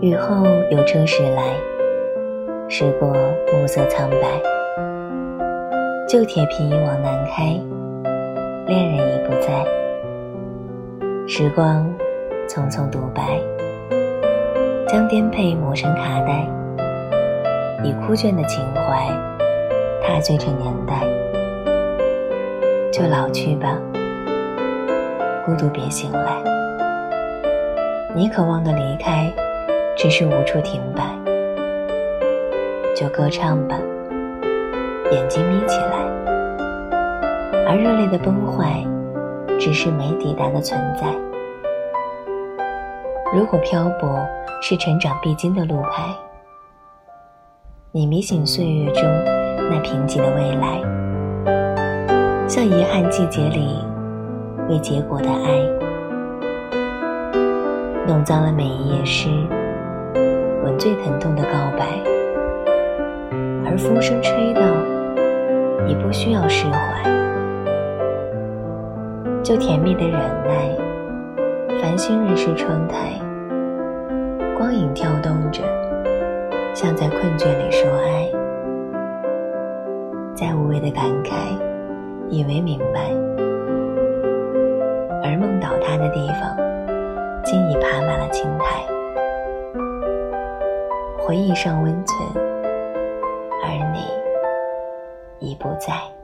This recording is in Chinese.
雨后有车驶来，驶过暮色苍白。旧铁皮往南开，恋人已不在。时光匆匆独白，将颠沛磨成卡带，以枯倦的情怀踏醉着年代。就老去吧，孤独别醒来。你渴望的离开，只是无处停摆。就歌唱吧。眼睛眯起来，而热烈的崩坏，只是没抵达的存在。如果漂泊是成长必经的路牌，你迷醒岁月中那贫瘠的未来，像遗憾季节里未结果的爱，弄脏了每一页诗，吻最疼痛的告白，而风声吹到。你不需要释怀，就甜蜜的忍耐。繁星润湿窗台，光影跳动着，像在困倦里说爱。再无谓的感慨，以为明白，而梦倒塌的地方，竟已爬满了青苔。回忆尚温存，而你。已不在。